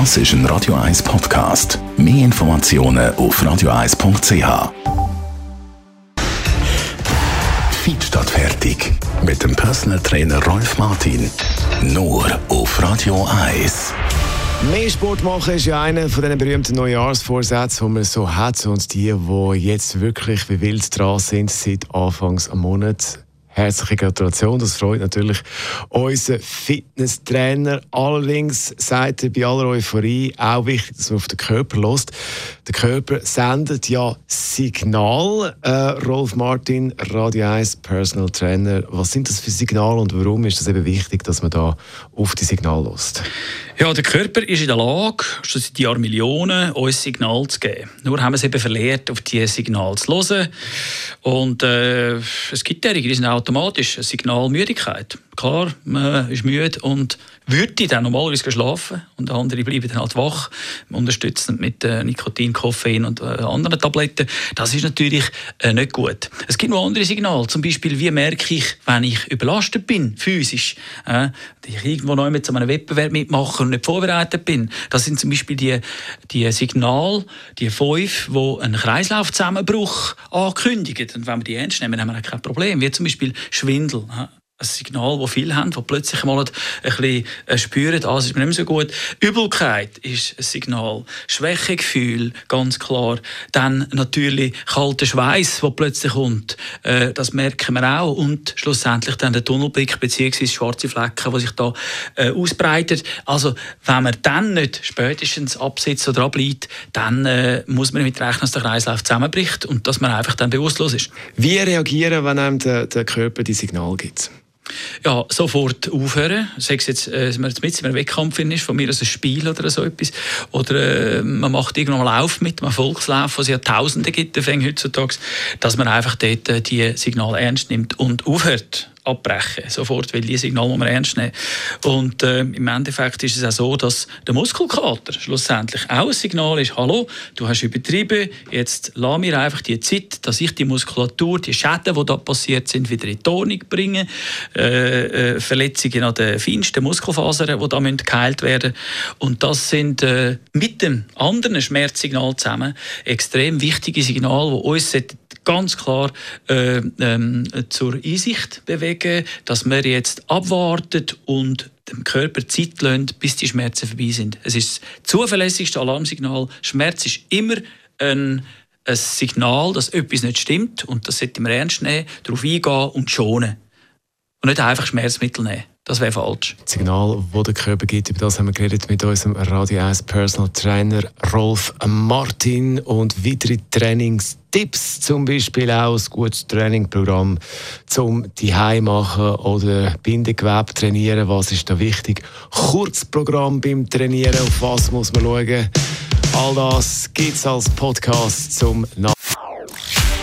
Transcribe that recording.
Das ist ein Radio 1 Podcast. Mehr Informationen auf radio1.ch. Fit statt fertig. Mit dem Personal Trainer Rolf Martin. Nur auf Radio 1. Mehr Sport machen ist ja einer von den berühmten Neujahrsvorsätzen, die man so hat. Und die, die jetzt wirklich wie wild dran sind, seit Anfangs am Monat, Herzliche Gratulation, das freut natürlich unseren Fitnesstrainer. Allerdings sagt er bei aller Euphorie auch wichtig, dass man auf den Körper lässt. Der Körper sendet ja Signal. Äh, Rolf Martin, Radio 1 Personal Trainer. Was sind das für Signale und warum ist es eben wichtig, dass man da auf die Signale lässt? Ja, der Körper ist in der Lage, schon seit Jahren Millionen, uns Signal zu geben. Nur haben wir es eben verlehrt, auf diese Signale zu hören. Und äh, es gibt derige, die sind automatisch ein Signal Müdigkeit. Klar, man ist müde und würde dann normalerweise schlafen und andere bleiben dann halt wach, unterstützend mit äh, Nikotin, Koffein und äh, anderen Tabletten. Das ist natürlich äh, nicht gut. Es gibt noch andere Signale, zum Beispiel, wie merke ich, wenn ich überlastet bin, physisch, äh, ich irgendwo neu mit so einem Wettbewerb mitmache und nicht vorbereitet bin. Das sind zum Beispiel die, die Signale, die fünf, die einen Kreislaufzusammenbruch ankündigen. Und wenn wir die ernst nehmen, haben wir kein Problem, wie zum Beispiel Schwindel. Ein Signal, das viele haben, die plötzlich mal ein bisschen äh, spüren, ah, es ist mir nicht mehr so gut. Übelkeit ist ein Signal. Schwächegefühl, ganz klar. Dann natürlich kalter Schweiß, der plötzlich kommt. Äh, das merken wir auch. Und schlussendlich dann der Tunnelblick bzw. schwarze Flecken, die sich da äh, ausbreitet. Also, wenn man dann nicht spätestens absetzt oder ableitet, dann muss man damit rechnen, dass der Kreislauf zusammenbricht und dass man einfach dann bewusstlos ist. Wie reagieren, wenn einem der, der Körper die Signal gibt? Ja, sofort aufhören. Sei es jetzt, äh, man mit in einem Wettkampf ist, von mir aus ein Spiel oder so etwas. Oder äh, man macht irgendwann mal Lauf mit, einem Volkslauf, was es ja Tausende gibt, heutzutage, dass man einfach dort äh, die Signale ernst nimmt und aufhört abbrechen, sofort, weil die Signal muss man ernst nehmen. Und äh, im Endeffekt ist es auch so, dass der Muskelkater schlussendlich auch ein Signal ist, hallo, du hast übertrieben, jetzt lass mir einfach die Zeit, dass ich die Muskulatur, die Schäden, die da passiert sind, wieder in die Ordnung bringe, äh, äh, Verletzungen an den feinsten Muskelfasern, die da müssen geheilt werden Und das sind äh, mit dem anderen Schmerzsignal zusammen extrem wichtige Signale, die uns ganz klar äh, ähm, zur Einsicht bewegen, dass man jetzt abwartet und dem Körper Zeit lässt, bis die Schmerzen vorbei sind. Es ist das zuverlässigste Alarmsignal. Schmerz ist immer ein, ein Signal, dass etwas nicht stimmt und das sollte man ernst nehmen, darauf eingehen und schonen. Und nicht einfach Schmerzmittel nehmen. Das wäre falsch. Das Signal, das der Körper gibt, über das haben wir geredet mit unserem Radio 1 Personal Trainer Rolf Martin und weitere Trainingstipps, zum Beispiel auch ein gutes Trainingprogramm zum die machen oder Bindegewebe trainieren. Was ist da wichtig? Kurzprogramm beim Trainieren, auf was muss man schauen? All das gibt es als Podcast zum Nach